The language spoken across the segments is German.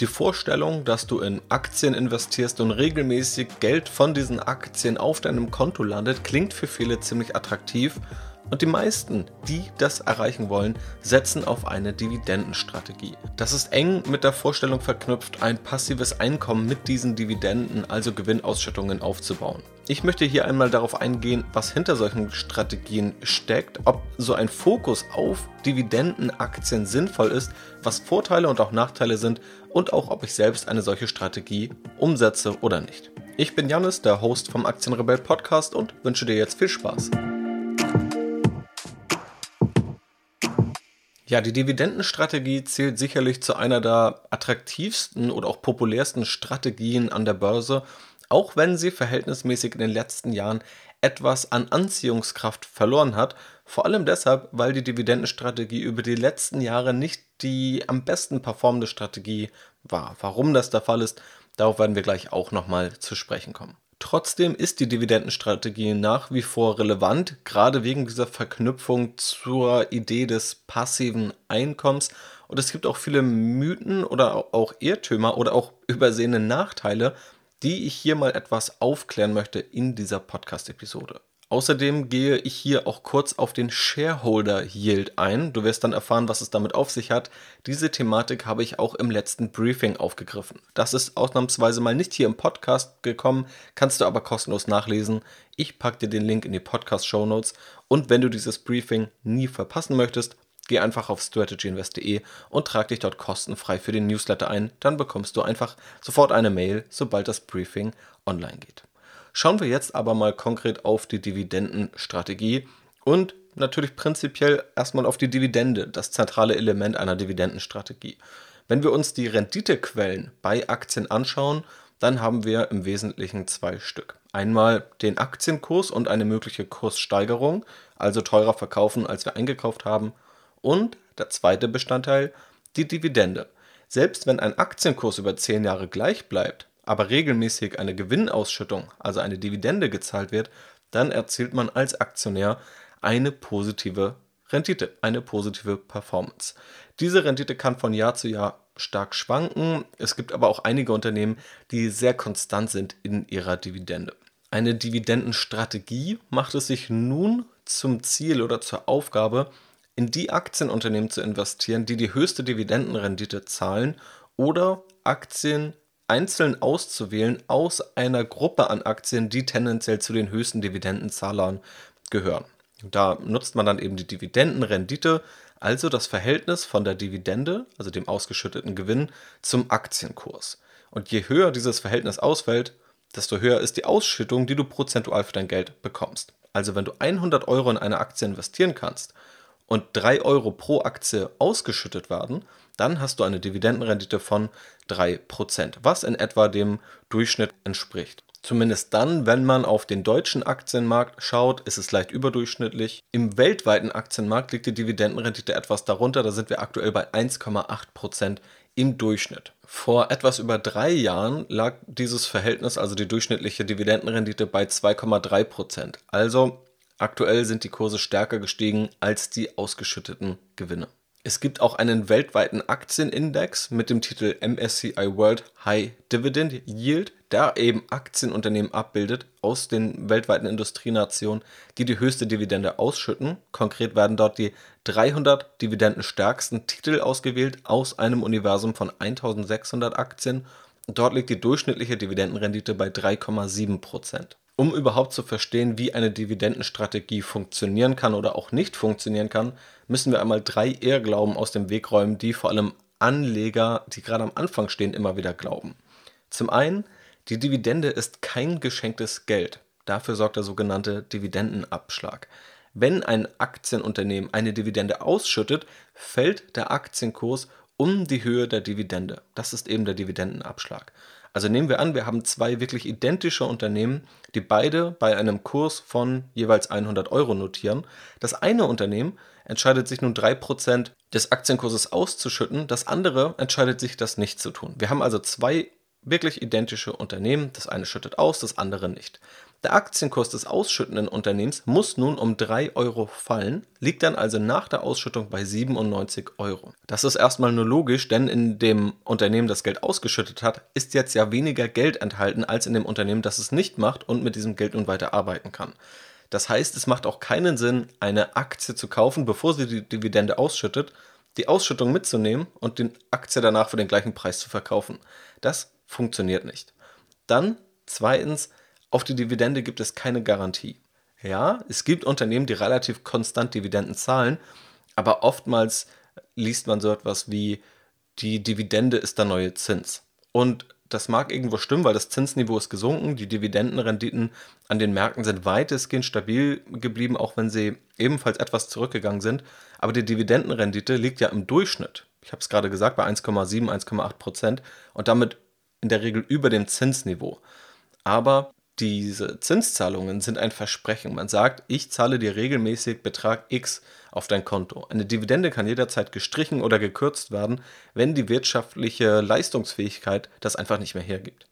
Die Vorstellung, dass du in Aktien investierst und regelmäßig Geld von diesen Aktien auf deinem Konto landet, klingt für viele ziemlich attraktiv und die meisten, die das erreichen wollen, setzen auf eine Dividendenstrategie. Das ist eng mit der Vorstellung verknüpft, ein passives Einkommen mit diesen Dividenden, also Gewinnausschüttungen, aufzubauen. Ich möchte hier einmal darauf eingehen, was hinter solchen Strategien steckt, ob so ein Fokus auf Dividendenaktien sinnvoll ist, was Vorteile und auch Nachteile sind und auch ob ich selbst eine solche Strategie umsetze oder nicht. Ich bin Janis, der Host vom Aktienrebell Podcast und wünsche dir jetzt viel Spaß. Ja, die Dividendenstrategie zählt sicherlich zu einer der attraktivsten oder auch populärsten Strategien an der Börse, auch wenn sie verhältnismäßig in den letzten Jahren etwas an Anziehungskraft verloren hat, vor allem deshalb, weil die Dividendenstrategie über die letzten Jahre nicht die am besten performende Strategie war. Warum das der Fall ist, darauf werden wir gleich auch nochmal zu sprechen kommen. Trotzdem ist die Dividendenstrategie nach wie vor relevant, gerade wegen dieser Verknüpfung zur Idee des passiven Einkommens. Und es gibt auch viele Mythen oder auch Irrtümer oder auch übersehene Nachteile, die ich hier mal etwas aufklären möchte in dieser Podcast-Episode. Außerdem gehe ich hier auch kurz auf den Shareholder Yield ein. Du wirst dann erfahren, was es damit auf sich hat. Diese Thematik habe ich auch im letzten Briefing aufgegriffen. Das ist ausnahmsweise mal nicht hier im Podcast gekommen, kannst du aber kostenlos nachlesen. Ich packe dir den Link in die Podcast-Show Notes. Und wenn du dieses Briefing nie verpassen möchtest, geh einfach auf strategyinvest.de und trag dich dort kostenfrei für den Newsletter ein. Dann bekommst du einfach sofort eine Mail, sobald das Briefing online geht. Schauen wir jetzt aber mal konkret auf die Dividendenstrategie und natürlich prinzipiell erstmal auf die Dividende, das zentrale Element einer Dividendenstrategie. Wenn wir uns die Renditequellen bei Aktien anschauen, dann haben wir im Wesentlichen zwei Stück. Einmal den Aktienkurs und eine mögliche Kurssteigerung, also teurer verkaufen, als wir eingekauft haben. Und der zweite Bestandteil, die Dividende. Selbst wenn ein Aktienkurs über 10 Jahre gleich bleibt, aber regelmäßig eine Gewinnausschüttung, also eine Dividende gezahlt wird, dann erzielt man als Aktionär eine positive Rendite, eine positive Performance. Diese Rendite kann von Jahr zu Jahr stark schwanken. Es gibt aber auch einige Unternehmen, die sehr konstant sind in ihrer Dividende. Eine Dividendenstrategie macht es sich nun zum Ziel oder zur Aufgabe, in die Aktienunternehmen zu investieren, die die höchste Dividendenrendite zahlen oder Aktien einzeln auszuwählen aus einer Gruppe an Aktien, die tendenziell zu den höchsten Dividendenzahlern gehören. Da nutzt man dann eben die Dividendenrendite, also das Verhältnis von der Dividende, also dem ausgeschütteten Gewinn, zum Aktienkurs. Und je höher dieses Verhältnis ausfällt, desto höher ist die Ausschüttung, die du prozentual für dein Geld bekommst. Also wenn du 100 Euro in eine Aktie investieren kannst und 3 Euro pro Aktie ausgeschüttet werden, dann hast du eine Dividendenrendite von 3%, was in etwa dem Durchschnitt entspricht. Zumindest dann, wenn man auf den deutschen Aktienmarkt schaut, ist es leicht überdurchschnittlich. Im weltweiten Aktienmarkt liegt die Dividendenrendite etwas darunter, da sind wir aktuell bei 1,8% im Durchschnitt. Vor etwas über drei Jahren lag dieses Verhältnis, also die durchschnittliche Dividendenrendite, bei 2,3%. Also aktuell sind die Kurse stärker gestiegen als die ausgeschütteten Gewinne. Es gibt auch einen weltweiten Aktienindex mit dem Titel MSCI World High Dividend Yield, der eben Aktienunternehmen abbildet aus den weltweiten Industrienationen, die die höchste Dividende ausschütten. Konkret werden dort die 300 dividendenstärksten Titel ausgewählt aus einem Universum von 1600 Aktien. Dort liegt die durchschnittliche Dividendenrendite bei 3,7 Prozent. Um überhaupt zu verstehen, wie eine Dividendenstrategie funktionieren kann oder auch nicht funktionieren kann, müssen wir einmal drei Irrglauben aus dem Weg räumen, die vor allem Anleger, die gerade am Anfang stehen, immer wieder glauben. Zum einen, die Dividende ist kein geschenktes Geld. Dafür sorgt der sogenannte Dividendenabschlag. Wenn ein Aktienunternehmen eine Dividende ausschüttet, fällt der Aktienkurs um die Höhe der Dividende. Das ist eben der Dividendenabschlag. Also nehmen wir an, wir haben zwei wirklich identische Unternehmen, die beide bei einem Kurs von jeweils 100 Euro notieren. Das eine Unternehmen entscheidet sich nun 3% des Aktienkurses auszuschütten, das andere entscheidet sich, das nicht zu tun. Wir haben also zwei wirklich identische Unternehmen, das eine schüttet aus, das andere nicht. Der Aktienkurs des ausschüttenden Unternehmens muss nun um 3 Euro fallen, liegt dann also nach der Ausschüttung bei 97 Euro. Das ist erstmal nur logisch, denn in dem Unternehmen, das Geld ausgeschüttet hat, ist jetzt ja weniger Geld enthalten als in dem Unternehmen, das es nicht macht und mit diesem Geld nun weiter arbeiten kann. Das heißt, es macht auch keinen Sinn, eine Aktie zu kaufen, bevor sie die Dividende ausschüttet, die Ausschüttung mitzunehmen und die Aktie danach für den gleichen Preis zu verkaufen. Das funktioniert nicht. Dann zweitens, auf die Dividende gibt es keine Garantie. Ja, es gibt Unternehmen, die relativ konstant Dividenden zahlen, aber oftmals liest man so etwas wie die Dividende ist der neue Zins. Und das mag irgendwo stimmen, weil das Zinsniveau ist gesunken, die Dividendenrenditen an den Märkten sind weitestgehend stabil geblieben, auch wenn sie ebenfalls etwas zurückgegangen sind. Aber die Dividendenrendite liegt ja im Durchschnitt, ich habe es gerade gesagt, bei 1,7, 1,8 Prozent und damit in der Regel über dem Zinsniveau. Aber diese Zinszahlungen sind ein Versprechen. Man sagt, ich zahle dir regelmäßig Betrag X auf dein Konto. Eine Dividende kann jederzeit gestrichen oder gekürzt werden, wenn die wirtschaftliche Leistungsfähigkeit das einfach nicht mehr hergibt.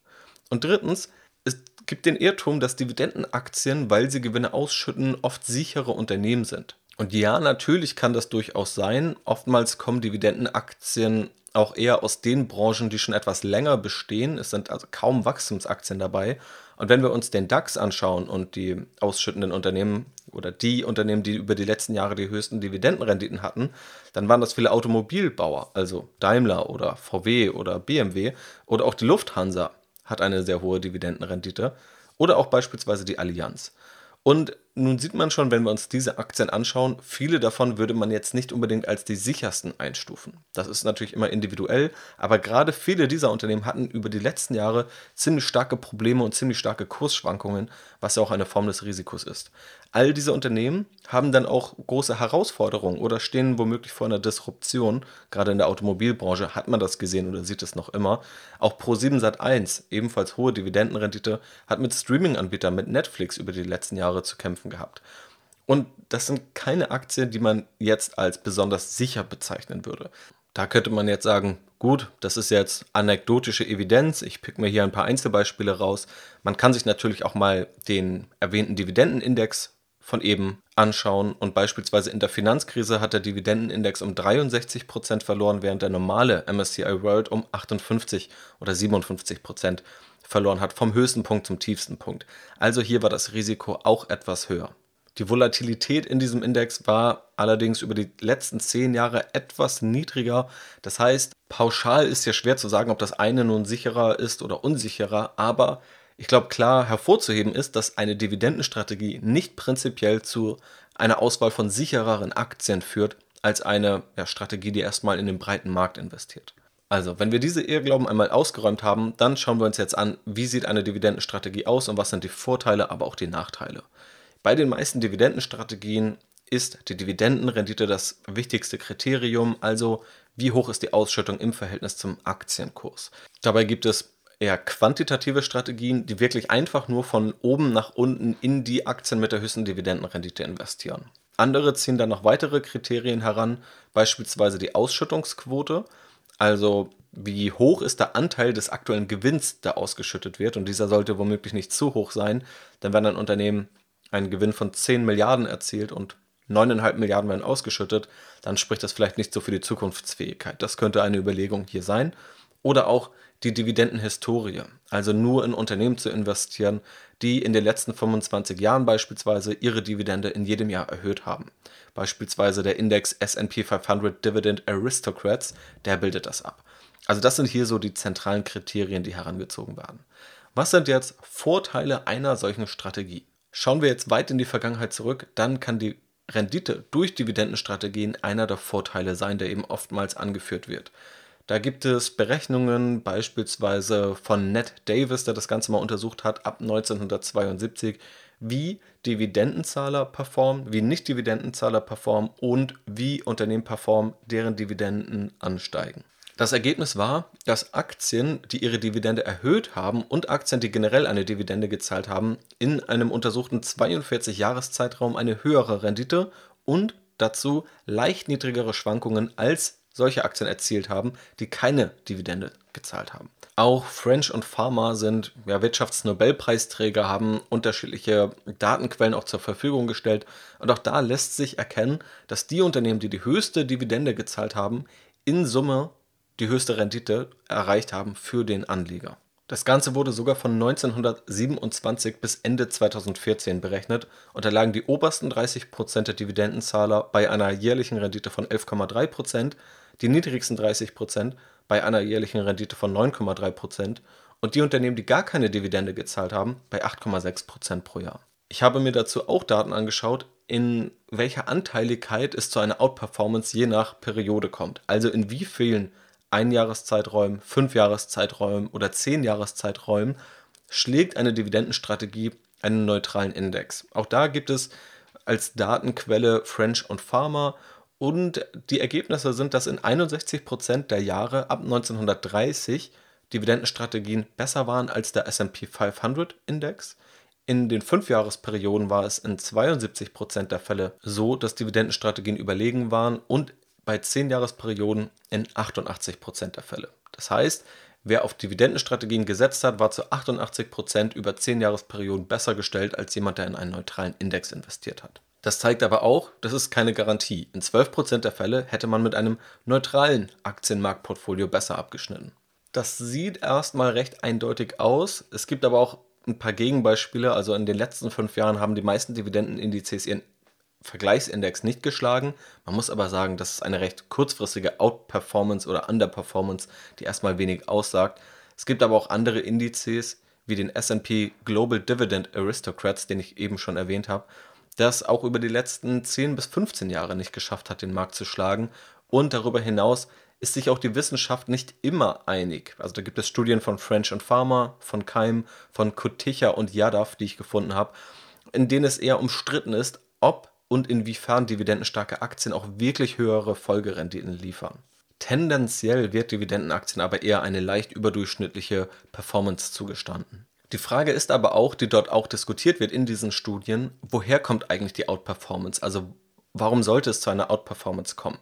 Und drittens, es gibt den Irrtum, dass Dividendenaktien, weil sie Gewinne ausschütten, oft sichere Unternehmen sind. Und ja, natürlich kann das durchaus sein. Oftmals kommen Dividendenaktien auch eher aus den Branchen, die schon etwas länger bestehen. Es sind also kaum Wachstumsaktien dabei. Und wenn wir uns den DAX anschauen und die ausschüttenden Unternehmen oder die Unternehmen, die über die letzten Jahre die höchsten Dividendenrenditen hatten, dann waren das viele Automobilbauer, also Daimler oder VW oder BMW oder auch die Lufthansa hat eine sehr hohe Dividendenrendite oder auch beispielsweise die Allianz. Und nun sieht man schon, wenn wir uns diese Aktien anschauen, viele davon würde man jetzt nicht unbedingt als die sichersten einstufen. Das ist natürlich immer individuell, aber gerade viele dieser Unternehmen hatten über die letzten Jahre ziemlich starke Probleme und ziemlich starke Kursschwankungen, was ja auch eine Form des Risikos ist. All diese Unternehmen haben dann auch große Herausforderungen oder stehen womöglich vor einer Disruption. Gerade in der Automobilbranche hat man das gesehen oder sieht es noch immer. Auch Pro7 Sat1, ebenfalls hohe Dividendenrendite, hat mit Streaming-Anbietern, mit Netflix über die letzten Jahre zu kämpfen gehabt. Und das sind keine Aktien, die man jetzt als besonders sicher bezeichnen würde. Da könnte man jetzt sagen, gut, das ist jetzt anekdotische Evidenz, ich pick mir hier ein paar Einzelbeispiele raus. Man kann sich natürlich auch mal den erwähnten Dividendenindex von eben anschauen. Und beispielsweise in der Finanzkrise hat der Dividendenindex um 63 Prozent verloren, während der normale MSCI World um 58 oder 57 Prozent verloren hat, vom höchsten Punkt zum tiefsten Punkt. Also hier war das Risiko auch etwas höher. Die Volatilität in diesem Index war allerdings über die letzten zehn Jahre etwas niedriger. Das heißt, pauschal ist ja schwer zu sagen, ob das eine nun sicherer ist oder unsicherer, aber ich glaube, klar hervorzuheben ist, dass eine Dividendenstrategie nicht prinzipiell zu einer Auswahl von sichereren Aktien führt, als eine ja, Strategie, die erstmal in den breiten Markt investiert. Also, wenn wir diese Irrglauben einmal ausgeräumt haben, dann schauen wir uns jetzt an, wie sieht eine Dividendenstrategie aus und was sind die Vorteile, aber auch die Nachteile. Bei den meisten Dividendenstrategien ist die Dividendenrendite das wichtigste Kriterium, also wie hoch ist die Ausschüttung im Verhältnis zum Aktienkurs. Dabei gibt es eher quantitative Strategien, die wirklich einfach nur von oben nach unten in die Aktien mit der höchsten Dividendenrendite investieren. Andere ziehen dann noch weitere Kriterien heran, beispielsweise die Ausschüttungsquote, also wie hoch ist der Anteil des aktuellen Gewinns, der ausgeschüttet wird. Und dieser sollte womöglich nicht zu hoch sein, denn wenn ein Unternehmen einen Gewinn von 10 Milliarden erzielt und 9,5 Milliarden werden ausgeschüttet, dann spricht das vielleicht nicht so für die Zukunftsfähigkeit. Das könnte eine Überlegung hier sein. Oder auch die Dividendenhistorie, also nur in Unternehmen zu investieren, die in den letzten 25 Jahren beispielsweise ihre Dividende in jedem Jahr erhöht haben. Beispielsweise der Index SP 500 Dividend Aristocrats, der bildet das ab. Also das sind hier so die zentralen Kriterien, die herangezogen werden. Was sind jetzt Vorteile einer solchen Strategie? Schauen wir jetzt weit in die Vergangenheit zurück, dann kann die Rendite durch Dividendenstrategien einer der Vorteile sein, der eben oftmals angeführt wird. Da gibt es Berechnungen beispielsweise von Ned Davis, der das Ganze mal untersucht hat, ab 1972, wie Dividendenzahler performen, wie Nicht-Dividendenzahler performen und wie Unternehmen performen, deren Dividenden ansteigen. Das Ergebnis war, dass Aktien, die ihre Dividende erhöht haben und Aktien, die generell eine Dividende gezahlt haben, in einem untersuchten 42-Jahres-Zeitraum eine höhere Rendite und dazu leicht niedrigere Schwankungen als solche Aktien erzielt haben, die keine Dividende gezahlt haben. Auch French und Pharma sind ja, Wirtschaftsnobelpreisträger, haben unterschiedliche Datenquellen auch zur Verfügung gestellt. Und auch da lässt sich erkennen, dass die Unternehmen, die die höchste Dividende gezahlt haben, in Summe die höchste Rendite erreicht haben für den Anleger. Das Ganze wurde sogar von 1927 bis Ende 2014 berechnet und da lagen die obersten 30% der Dividendenzahler bei einer jährlichen Rendite von 11,3%, die niedrigsten 30% bei einer jährlichen Rendite von 9,3% und die Unternehmen, die gar keine Dividende gezahlt haben, bei 8,6% pro Jahr. Ich habe mir dazu auch Daten angeschaut, in welcher Anteiligkeit es zu einer Outperformance je nach Periode kommt. Also in wie vielen Einjahreszeiträumen, Fünfjahreszeiträumen oder Zehnjahreszeiträumen schlägt eine Dividendenstrategie einen neutralen Index. Auch da gibt es als Datenquelle French und Pharma und die Ergebnisse sind, dass in 61% der Jahre ab 1930 Dividendenstrategien besser waren als der SP 500 Index. In den Fünfjahresperioden war es in 72% der Fälle so, dass Dividendenstrategien überlegen waren und bei 10-Jahresperioden in 88% der Fälle. Das heißt, wer auf Dividendenstrategien gesetzt hat, war zu 88% über 10-Jahresperioden besser gestellt als jemand, der in einen neutralen Index investiert hat. Das zeigt aber auch, das ist keine Garantie. In 12% der Fälle hätte man mit einem neutralen Aktienmarktportfolio besser abgeschnitten. Das sieht erstmal recht eindeutig aus. Es gibt aber auch ein paar Gegenbeispiele. Also in den letzten fünf Jahren haben die meisten Dividendenindizes ihren Vergleichsindex nicht geschlagen. Man muss aber sagen, das ist eine recht kurzfristige Outperformance oder Underperformance, die erstmal wenig aussagt. Es gibt aber auch andere Indizes, wie den SP Global Dividend Aristocrats, den ich eben schon erwähnt habe, das auch über die letzten 10 bis 15 Jahre nicht geschafft hat, den Markt zu schlagen. Und darüber hinaus ist sich auch die Wissenschaft nicht immer einig. Also da gibt es Studien von French und Pharma, von Keim, von Kuticha und Yadav, die ich gefunden habe, in denen es eher umstritten ist, ob und inwiefern dividendenstarke Aktien auch wirklich höhere Folgerenditen liefern. Tendenziell wird Dividendenaktien aber eher eine leicht überdurchschnittliche Performance zugestanden. Die Frage ist aber auch, die dort auch diskutiert wird in diesen Studien, woher kommt eigentlich die Outperformance? Also warum sollte es zu einer Outperformance kommen?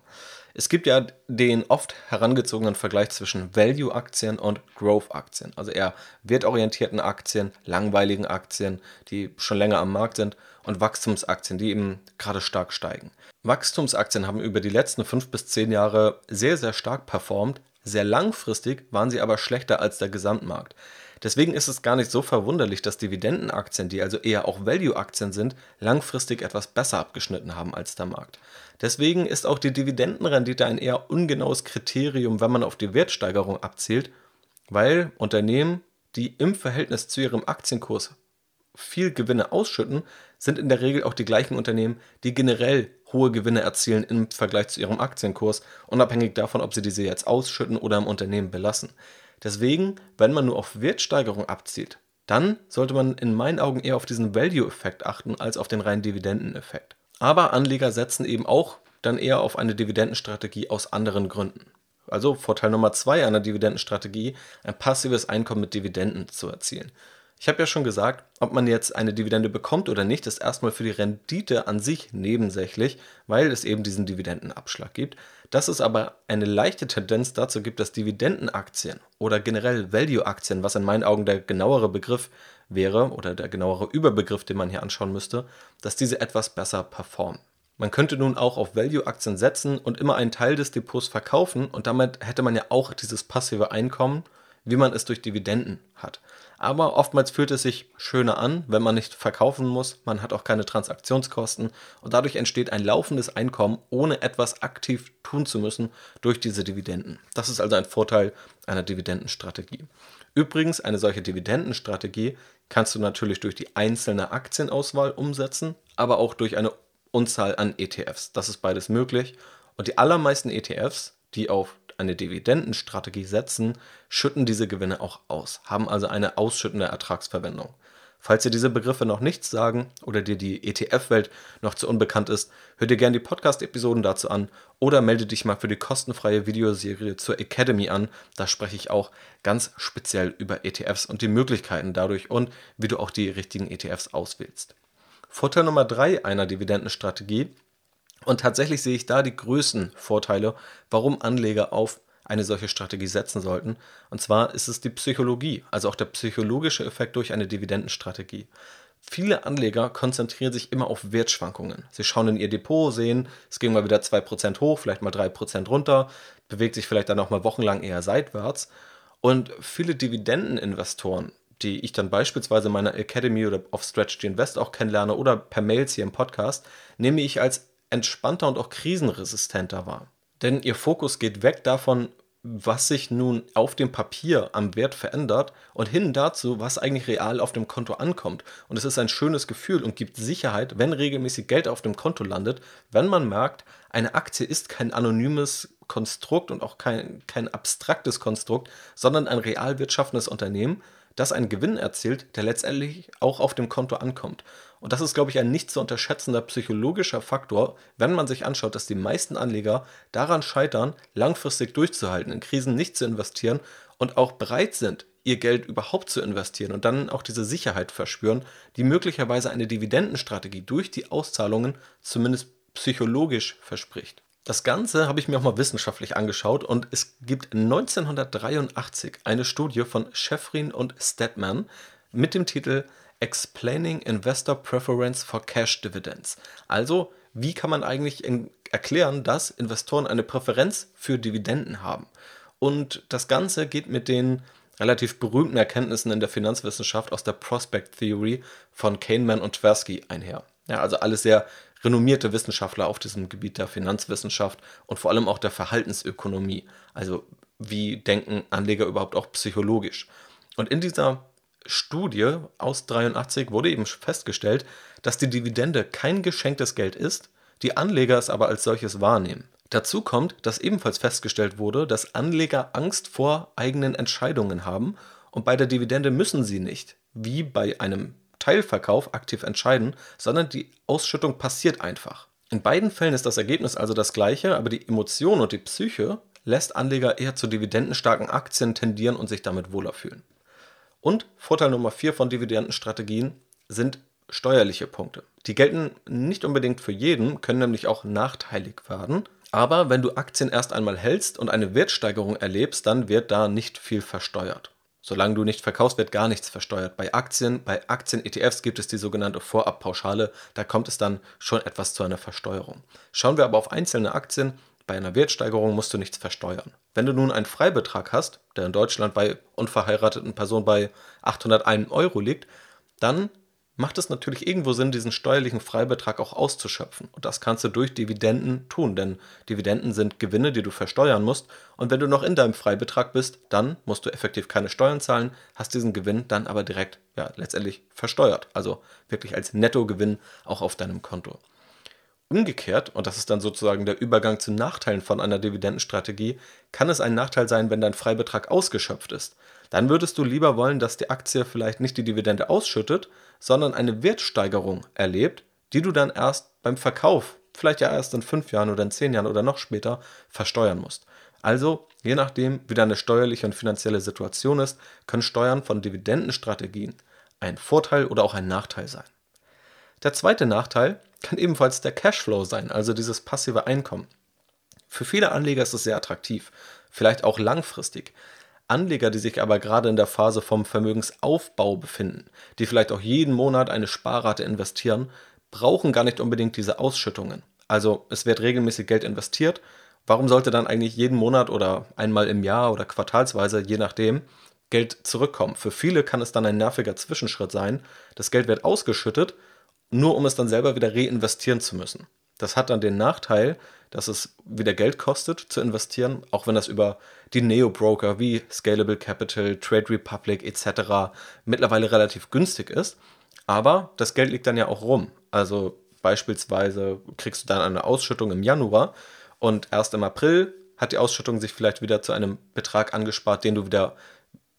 Es gibt ja den oft herangezogenen Vergleich zwischen Value-Aktien und Growth-Aktien, also eher wertorientierten Aktien, langweiligen Aktien, die schon länger am Markt sind und Wachstumsaktien, die eben gerade stark steigen. Wachstumsaktien haben über die letzten fünf bis zehn Jahre sehr, sehr stark performt. Sehr langfristig waren sie aber schlechter als der Gesamtmarkt. Deswegen ist es gar nicht so verwunderlich, dass Dividendenaktien, die also eher auch Value-Aktien sind, langfristig etwas besser abgeschnitten haben als der Markt. Deswegen ist auch die Dividendenrendite ein eher ungenaues Kriterium, wenn man auf die Wertsteigerung abzielt, weil Unternehmen, die im Verhältnis zu ihrem Aktienkurs viel Gewinne ausschütten, sind in der Regel auch die gleichen Unternehmen, die generell hohe Gewinne erzielen im Vergleich zu ihrem Aktienkurs, unabhängig davon, ob sie diese jetzt ausschütten oder im Unternehmen belassen. Deswegen, wenn man nur auf Wertsteigerung abzielt, dann sollte man in meinen Augen eher auf diesen Value-Effekt achten als auf den reinen Dividendeneffekt. Aber Anleger setzen eben auch dann eher auf eine Dividendenstrategie aus anderen Gründen. Also Vorteil Nummer zwei einer Dividendenstrategie, ein passives Einkommen mit Dividenden zu erzielen. Ich habe ja schon gesagt, ob man jetzt eine Dividende bekommt oder nicht, ist erstmal für die Rendite an sich nebensächlich, weil es eben diesen Dividendenabschlag gibt. Dass es aber eine leichte Tendenz dazu gibt, dass Dividendenaktien oder generell Value-Aktien, was in meinen Augen der genauere Begriff wäre oder der genauere Überbegriff, den man hier anschauen müsste, dass diese etwas besser performen. Man könnte nun auch auf Value-Aktien setzen und immer einen Teil des Depots verkaufen und damit hätte man ja auch dieses passive Einkommen, wie man es durch Dividenden hat. Aber oftmals fühlt es sich schöner an, wenn man nicht verkaufen muss, man hat auch keine Transaktionskosten und dadurch entsteht ein laufendes Einkommen, ohne etwas aktiv tun zu müssen durch diese Dividenden. Das ist also ein Vorteil einer Dividendenstrategie. Übrigens, eine solche Dividendenstrategie kannst du natürlich durch die einzelne Aktienauswahl umsetzen, aber auch durch eine Unzahl an ETFs. Das ist beides möglich. Und die allermeisten ETFs, die auf eine Dividendenstrategie setzen, schütten diese Gewinne auch aus, haben also eine ausschüttende Ertragsverwendung. Falls dir diese Begriffe noch nichts sagen oder dir die ETF-Welt noch zu unbekannt ist, hör dir gerne die Podcast-Episoden dazu an oder melde dich mal für die kostenfreie Videoserie zur Academy an. Da spreche ich auch ganz speziell über ETFs und die Möglichkeiten dadurch und wie du auch die richtigen ETFs auswählst. Vorteil Nummer drei einer Dividendenstrategie Und tatsächlich sehe ich da die größten Vorteile, warum Anleger auf eine solche Strategie setzen sollten. Und zwar ist es die Psychologie, also auch der psychologische Effekt durch eine Dividendenstrategie. Viele Anleger konzentrieren sich immer auf Wertschwankungen. Sie schauen in ihr Depot, sehen, es ging mal wieder 2% hoch, vielleicht mal 3% runter, bewegt sich vielleicht dann auch mal wochenlang eher seitwärts. Und viele Dividendeninvestoren, die ich dann beispielsweise in meiner Academy oder auf Strategy Invest auch kennenlerne oder per Mails hier im Podcast, nehme ich als entspannter und auch krisenresistenter wahr. Denn ihr Fokus geht weg davon, was sich nun auf dem Papier am Wert verändert und hin dazu, was eigentlich real auf dem Konto ankommt. Und es ist ein schönes Gefühl und gibt Sicherheit, wenn regelmäßig Geld auf dem Konto landet, wenn man merkt, eine Aktie ist kein anonymes Konstrukt und auch kein, kein abstraktes Konstrukt, sondern ein real wirtschaftendes Unternehmen, das einen Gewinn erzielt, der letztendlich auch auf dem Konto ankommt. Und das ist, glaube ich, ein nicht zu unterschätzender psychologischer Faktor, wenn man sich anschaut, dass die meisten Anleger daran scheitern, langfristig durchzuhalten, in Krisen nicht zu investieren und auch bereit sind, ihr Geld überhaupt zu investieren und dann auch diese Sicherheit verspüren, die möglicherweise eine Dividendenstrategie durch die Auszahlungen zumindest psychologisch verspricht. Das Ganze habe ich mir auch mal wissenschaftlich angeschaut und es gibt 1983 eine Studie von Schäfrin und Stedman mit dem Titel Explaining Investor Preference for Cash Dividends. Also, wie kann man eigentlich erklären, dass Investoren eine Präferenz für Dividenden haben? Und das Ganze geht mit den relativ berühmten Erkenntnissen in der Finanzwissenschaft aus der Prospect Theory von Kahneman und Tversky einher. Ja, also alles sehr renommierte Wissenschaftler auf diesem Gebiet der Finanzwissenschaft und vor allem auch der Verhaltensökonomie. Also wie denken Anleger überhaupt auch psychologisch? Und in dieser Studie aus 83 wurde eben festgestellt, dass die Dividende kein geschenktes Geld ist, die Anleger es aber als solches wahrnehmen. Dazu kommt, dass ebenfalls festgestellt wurde, dass Anleger Angst vor eigenen Entscheidungen haben und bei der Dividende müssen sie nicht, wie bei einem Teilverkauf aktiv entscheiden, sondern die Ausschüttung passiert einfach. In beiden Fällen ist das Ergebnis also das gleiche, aber die Emotion und die Psyche lässt Anleger eher zu dividendenstarken Aktien tendieren und sich damit wohler fühlen. Und Vorteil Nummer 4 von Dividendenstrategien sind steuerliche Punkte. Die gelten nicht unbedingt für jeden, können nämlich auch nachteilig werden. Aber wenn du Aktien erst einmal hältst und eine Wertsteigerung erlebst, dann wird da nicht viel versteuert. Solange du nicht verkaufst, wird gar nichts versteuert. Bei Aktien, bei Aktien-ETFs gibt es die sogenannte Vorabpauschale. Da kommt es dann schon etwas zu einer Versteuerung. Schauen wir aber auf einzelne Aktien. Bei einer Wertsteigerung musst du nichts versteuern. Wenn du nun einen Freibetrag hast, der in Deutschland bei unverheirateten Personen bei 801 Euro liegt, dann macht es natürlich irgendwo Sinn, diesen steuerlichen Freibetrag auch auszuschöpfen. Und das kannst du durch Dividenden tun, denn Dividenden sind Gewinne, die du versteuern musst. Und wenn du noch in deinem Freibetrag bist, dann musst du effektiv keine Steuern zahlen, hast diesen Gewinn dann aber direkt, ja, letztendlich versteuert. Also wirklich als Nettogewinn auch auf deinem Konto. Umgekehrt, und das ist dann sozusagen der Übergang zu Nachteilen von einer Dividendenstrategie, kann es ein Nachteil sein, wenn dein Freibetrag ausgeschöpft ist. Dann würdest du lieber wollen, dass die Aktie vielleicht nicht die Dividende ausschüttet, sondern eine Wertsteigerung erlebt, die du dann erst beim Verkauf, vielleicht ja erst in fünf Jahren oder in zehn Jahren oder noch später, versteuern musst. Also, je nachdem, wie deine steuerliche und finanzielle Situation ist, können Steuern von Dividendenstrategien ein Vorteil oder auch ein Nachteil sein. Der zweite Nachteil kann ebenfalls der Cashflow sein, also dieses passive Einkommen. Für viele Anleger ist es sehr attraktiv, vielleicht auch langfristig. Anleger, die sich aber gerade in der Phase vom Vermögensaufbau befinden, die vielleicht auch jeden Monat eine Sparrate investieren, brauchen gar nicht unbedingt diese Ausschüttungen. Also es wird regelmäßig Geld investiert. Warum sollte dann eigentlich jeden Monat oder einmal im Jahr oder quartalsweise, je nachdem, Geld zurückkommen? Für viele kann es dann ein nerviger Zwischenschritt sein. Das Geld wird ausgeschüttet, nur um es dann selber wieder reinvestieren zu müssen. Das hat dann den Nachteil, dass es wieder Geld kostet zu investieren, auch wenn das über die Neo-Broker wie Scalable Capital, Trade Republic etc. mittlerweile relativ günstig ist. Aber das Geld liegt dann ja auch rum. Also beispielsweise kriegst du dann eine Ausschüttung im Januar und erst im April hat die Ausschüttung sich vielleicht wieder zu einem Betrag angespart, den du wieder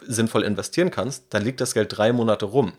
sinnvoll investieren kannst. Dann liegt das Geld drei Monate rum.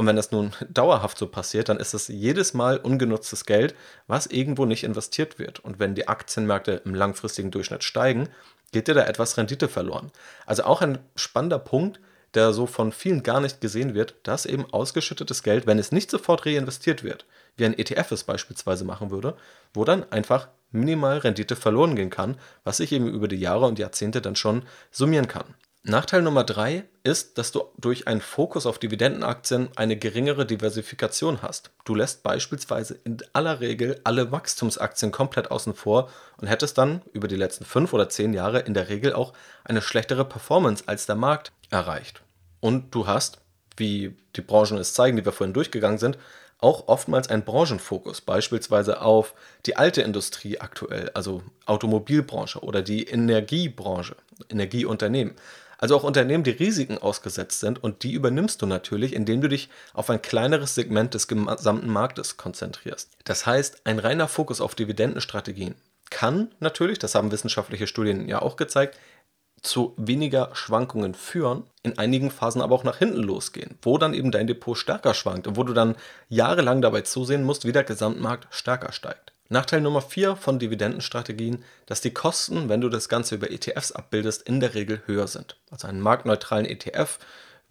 Und wenn das nun dauerhaft so passiert, dann ist es jedes Mal ungenutztes Geld, was irgendwo nicht investiert wird. Und wenn die Aktienmärkte im langfristigen Durchschnitt steigen, geht dir da etwas Rendite verloren. Also auch ein spannender Punkt, der so von vielen gar nicht gesehen wird, dass eben ausgeschüttetes Geld, wenn es nicht sofort reinvestiert wird, wie ein ETF es beispielsweise machen würde, wo dann einfach minimal Rendite verloren gehen kann, was sich eben über die Jahre und Jahrzehnte dann schon summieren kann. Nachteil Nummer drei ist, dass du durch einen Fokus auf Dividendenaktien eine geringere Diversifikation hast. Du lässt beispielsweise in aller Regel alle Wachstumsaktien komplett außen vor und hättest dann über die letzten fünf oder zehn Jahre in der Regel auch eine schlechtere Performance als der Markt erreicht. Und du hast, wie die Branchen es zeigen, die wir vorhin durchgegangen sind, auch oftmals einen Branchenfokus, beispielsweise auf die alte Industrie aktuell, also Automobilbranche oder die Energiebranche, Energieunternehmen. Also auch Unternehmen, die Risiken ausgesetzt sind und die übernimmst du natürlich, indem du dich auf ein kleineres Segment des gesamten Marktes konzentrierst. Das heißt, ein reiner Fokus auf Dividendenstrategien kann natürlich, das haben wissenschaftliche Studien ja auch gezeigt, zu weniger Schwankungen führen, in einigen Phasen aber auch nach hinten losgehen, wo dann eben dein Depot stärker schwankt und wo du dann jahrelang dabei zusehen musst, wie der Gesamtmarkt stärker steigt. Nachteil Nummer 4 von Dividendenstrategien, dass die Kosten, wenn du das Ganze über ETFs abbildest, in der Regel höher sind. Also einen marktneutralen ETF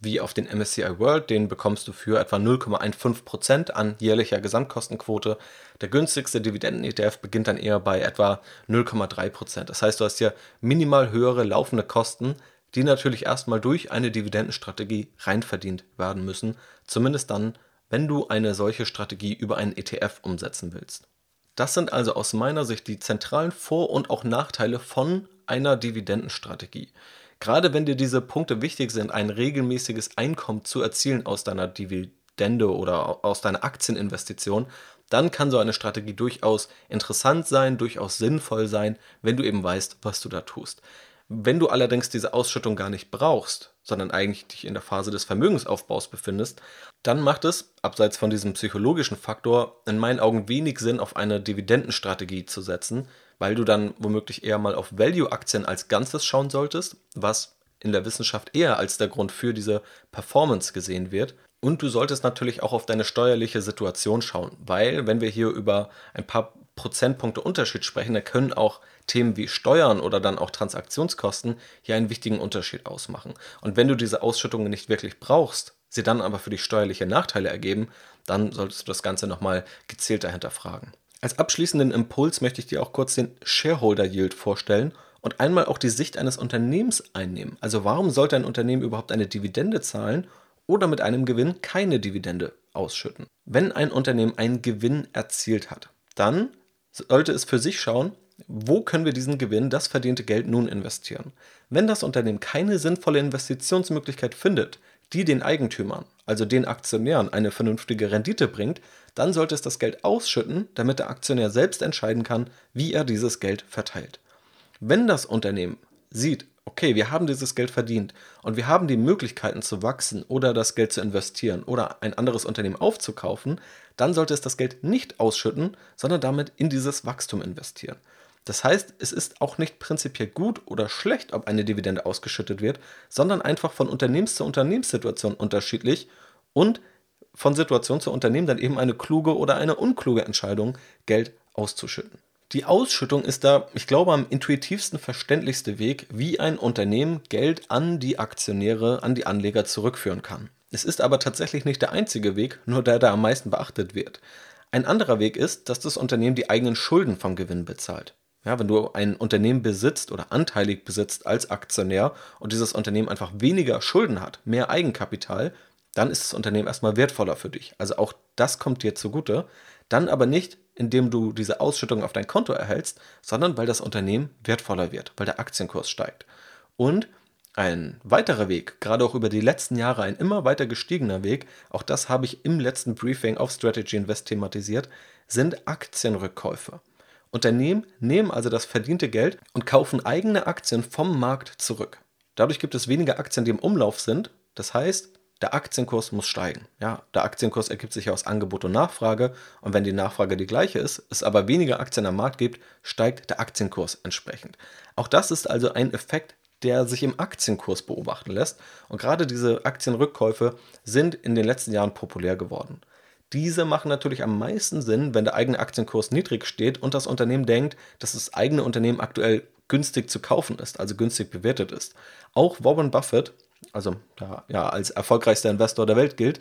wie auf den MSCI World, den bekommst du für etwa 0,15% an jährlicher Gesamtkostenquote. Der günstigste Dividenden-ETF beginnt dann eher bei etwa 0,3%. Das heißt, du hast hier minimal höhere laufende Kosten, die natürlich erstmal durch eine Dividendenstrategie reinverdient werden müssen, zumindest dann, wenn du eine solche Strategie über einen ETF umsetzen willst. Das sind also aus meiner Sicht die zentralen Vor- und auch Nachteile von einer Dividendenstrategie. Gerade wenn dir diese Punkte wichtig sind, ein regelmäßiges Einkommen zu erzielen aus deiner Dividende oder aus deiner Aktieninvestition, dann kann so eine Strategie durchaus interessant sein, durchaus sinnvoll sein, wenn du eben weißt, was du da tust. Wenn du allerdings diese Ausschüttung gar nicht brauchst, sondern eigentlich dich in der Phase des Vermögensaufbaus befindest, dann macht es, abseits von diesem psychologischen Faktor, in meinen Augen wenig Sinn, auf eine Dividendenstrategie zu setzen, weil du dann womöglich eher mal auf Value-Aktien als Ganzes schauen solltest, was in der Wissenschaft eher als der Grund für diese Performance gesehen wird. Und du solltest natürlich auch auf deine steuerliche Situation schauen, weil wenn wir hier über ein paar Prozentpunkte Unterschied sprechen, dann können auch Themen wie Steuern oder dann auch Transaktionskosten hier einen wichtigen Unterschied ausmachen. Und wenn du diese Ausschüttungen nicht wirklich brauchst, sie dann aber für dich steuerliche Nachteile ergeben, dann solltest du das Ganze nochmal gezielter hinterfragen. Als abschließenden Impuls möchte ich dir auch kurz den Shareholder Yield vorstellen und einmal auch die Sicht eines Unternehmens einnehmen. Also warum sollte ein Unternehmen überhaupt eine Dividende zahlen oder mit einem Gewinn keine Dividende ausschütten? Wenn ein Unternehmen einen Gewinn erzielt hat, dann sollte es für sich schauen, wo können wir diesen Gewinn, das verdiente Geld nun investieren. Wenn das Unternehmen keine sinnvolle Investitionsmöglichkeit findet, die den Eigentümern, also den Aktionären, eine vernünftige Rendite bringt, dann sollte es das Geld ausschütten, damit der Aktionär selbst entscheiden kann, wie er dieses Geld verteilt. Wenn das Unternehmen sieht, okay, wir haben dieses Geld verdient und wir haben die Möglichkeiten zu wachsen oder das Geld zu investieren oder ein anderes Unternehmen aufzukaufen, dann sollte es das Geld nicht ausschütten, sondern damit in dieses Wachstum investieren. Das heißt, es ist auch nicht prinzipiell gut oder schlecht, ob eine Dividende ausgeschüttet wird, sondern einfach von Unternehmens zu Unternehmenssituation unterschiedlich und von Situation zu Unternehmen dann eben eine kluge oder eine unkluge Entscheidung, Geld auszuschütten. Die Ausschüttung ist da, ich glaube, am intuitivsten verständlichste Weg, wie ein Unternehmen Geld an die Aktionäre, an die Anleger zurückführen kann. Es ist aber tatsächlich nicht der einzige Weg, nur der da am meisten beachtet wird. Ein anderer Weg ist, dass das Unternehmen die eigenen Schulden vom Gewinn bezahlt. Ja, wenn du ein Unternehmen besitzt oder anteilig besitzt als Aktionär und dieses Unternehmen einfach weniger Schulden hat, mehr Eigenkapital, dann ist das Unternehmen erstmal wertvoller für dich. Also auch das kommt dir zugute. Dann aber nicht, indem du diese Ausschüttung auf dein Konto erhältst, sondern weil das Unternehmen wertvoller wird, weil der Aktienkurs steigt. Und ein weiterer Weg, gerade auch über die letzten Jahre ein immer weiter gestiegener Weg, auch das habe ich im letzten Briefing auf Strategy Invest thematisiert, sind Aktienrückkäufe. Unternehmen nehmen also das verdiente Geld und kaufen eigene Aktien vom Markt zurück. Dadurch gibt es weniger Aktien, die im Umlauf sind. Das heißt, der Aktienkurs muss steigen. Ja, der Aktienkurs ergibt sich aus Angebot und Nachfrage. Und wenn die Nachfrage die gleiche ist, es aber weniger Aktien am Markt gibt, steigt der Aktienkurs entsprechend. Auch das ist also ein Effekt, der sich im Aktienkurs beobachten lässt. Und gerade diese Aktienrückkäufe sind in den letzten Jahren populär geworden. Diese machen natürlich am meisten Sinn, wenn der eigene Aktienkurs niedrig steht und das Unternehmen denkt, dass das eigene Unternehmen aktuell günstig zu kaufen ist, also günstig bewertet ist. Auch Warren Buffett also ja, als erfolgreichster Investor der Welt gilt,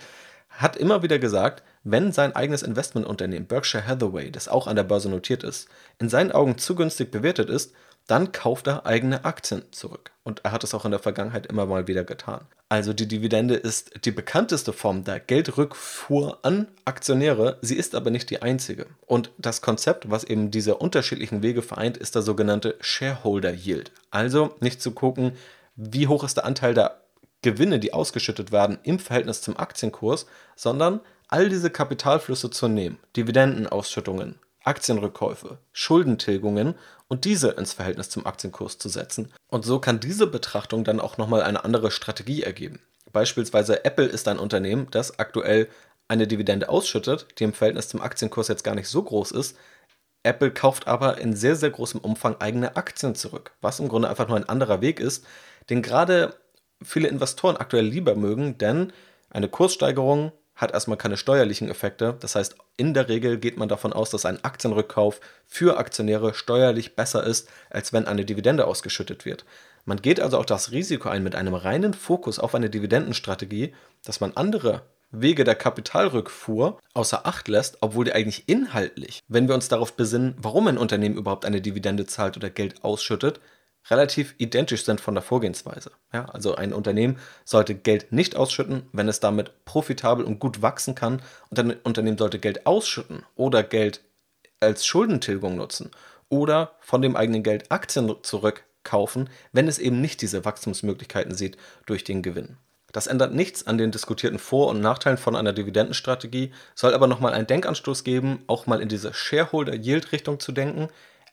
hat immer wieder gesagt, wenn sein eigenes Investmentunternehmen Berkshire Hathaway, das auch an der Börse notiert ist, in seinen Augen zu günstig bewertet ist, dann kauft er eigene Aktien zurück. Und er hat es auch in der Vergangenheit immer mal wieder getan. Also die Dividende ist die bekannteste Form der Geldrückfuhr an Aktionäre, sie ist aber nicht die einzige. Und das Konzept, was eben diese unterschiedlichen Wege vereint, ist der sogenannte Shareholder Yield. Also nicht zu gucken, wie hoch ist der Anteil der Gewinne, die ausgeschüttet werden im Verhältnis zum Aktienkurs, sondern all diese Kapitalflüsse zu nehmen, Dividendenausschüttungen, Aktienrückkäufe, Schuldentilgungen und diese ins Verhältnis zum Aktienkurs zu setzen. Und so kann diese Betrachtung dann auch nochmal eine andere Strategie ergeben. Beispielsweise Apple ist ein Unternehmen, das aktuell eine Dividende ausschüttet, die im Verhältnis zum Aktienkurs jetzt gar nicht so groß ist. Apple kauft aber in sehr, sehr großem Umfang eigene Aktien zurück, was im Grunde einfach nur ein anderer Weg ist, den gerade viele Investoren aktuell lieber mögen, denn eine Kurssteigerung hat erstmal keine steuerlichen Effekte. Das heißt, in der Regel geht man davon aus, dass ein Aktienrückkauf für Aktionäre steuerlich besser ist, als wenn eine Dividende ausgeschüttet wird. Man geht also auch das Risiko ein mit einem reinen Fokus auf eine Dividendenstrategie, dass man andere Wege der Kapitalrückfuhr außer Acht lässt, obwohl die eigentlich inhaltlich, wenn wir uns darauf besinnen, warum ein Unternehmen überhaupt eine Dividende zahlt oder Geld ausschüttet, relativ identisch sind von der Vorgehensweise. Ja, also ein Unternehmen sollte Geld nicht ausschütten, wenn es damit profitabel und gut wachsen kann. Und ein Unternehmen sollte Geld ausschütten oder Geld als Schuldentilgung nutzen oder von dem eigenen Geld Aktien zurückkaufen, wenn es eben nicht diese Wachstumsmöglichkeiten sieht durch den Gewinn. Das ändert nichts an den diskutierten Vor- und Nachteilen von einer Dividendenstrategie, soll aber nochmal einen Denkanstoß geben, auch mal in diese Shareholder-Yield-Richtung zu denken,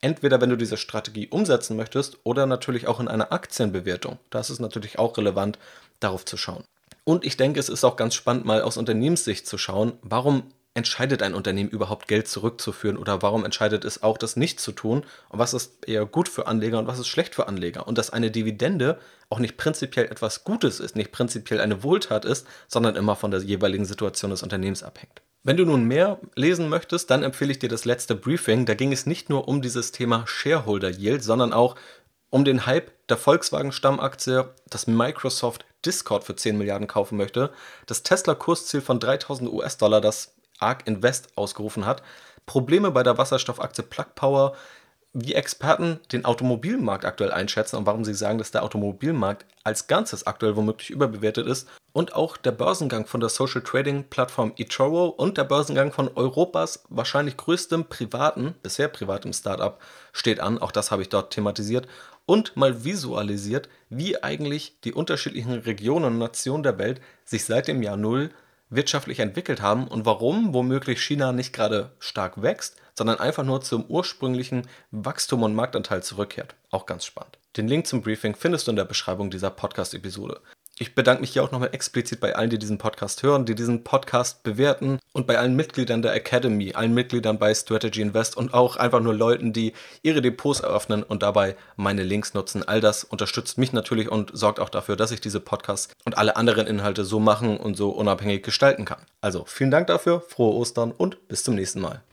Entweder wenn du diese Strategie umsetzen möchtest oder natürlich auch in einer Aktienbewertung. Das ist natürlich auch relevant, darauf zu schauen. Und ich denke, es ist auch ganz spannend, mal aus Unternehmenssicht zu schauen, warum entscheidet ein Unternehmen überhaupt Geld zurückzuführen oder warum entscheidet es auch, das nicht zu tun und was ist eher gut für Anleger und was ist schlecht für Anleger und dass eine Dividende auch nicht prinzipiell etwas Gutes ist, nicht prinzipiell eine Wohltat ist, sondern immer von der jeweiligen Situation des Unternehmens abhängt. Wenn du nun mehr lesen möchtest, dann empfehle ich dir das letzte Briefing. Da ging es nicht nur um dieses Thema Shareholder Yield, sondern auch um den Hype der Volkswagen-Stammaktie, dass Microsoft Discord für 10 Milliarden kaufen möchte, das Tesla-Kursziel von 3000 US-Dollar, das ARK Invest ausgerufen hat, Probleme bei der Wasserstoffaktie Plug Power, wie Experten den Automobilmarkt aktuell einschätzen und warum sie sagen, dass der Automobilmarkt als Ganzes aktuell womöglich überbewertet ist und auch der Börsengang von der Social Trading Plattform eToro und der Börsengang von Europas wahrscheinlich größtem privaten, bisher privatem Startup steht an. Auch das habe ich dort thematisiert und mal visualisiert, wie eigentlich die unterschiedlichen Regionen und Nationen der Welt sich seit dem Jahr Null wirtschaftlich entwickelt haben und warum womöglich China nicht gerade stark wächst, sondern einfach nur zum ursprünglichen Wachstum und Marktanteil zurückkehrt. Auch ganz spannend. Den Link zum Briefing findest du in der Beschreibung dieser Podcast-Episode. Ich bedanke mich hier auch nochmal explizit bei allen, die diesen Podcast hören, die diesen Podcast bewerten und bei allen Mitgliedern der Academy, allen Mitgliedern bei Strategy Invest und auch einfach nur Leuten, die ihre Depots eröffnen und dabei meine Links nutzen. All das unterstützt mich natürlich und sorgt auch dafür, dass ich diese Podcasts und alle anderen Inhalte so machen und so unabhängig gestalten kann. Also vielen Dank dafür, frohe Ostern und bis zum nächsten Mal.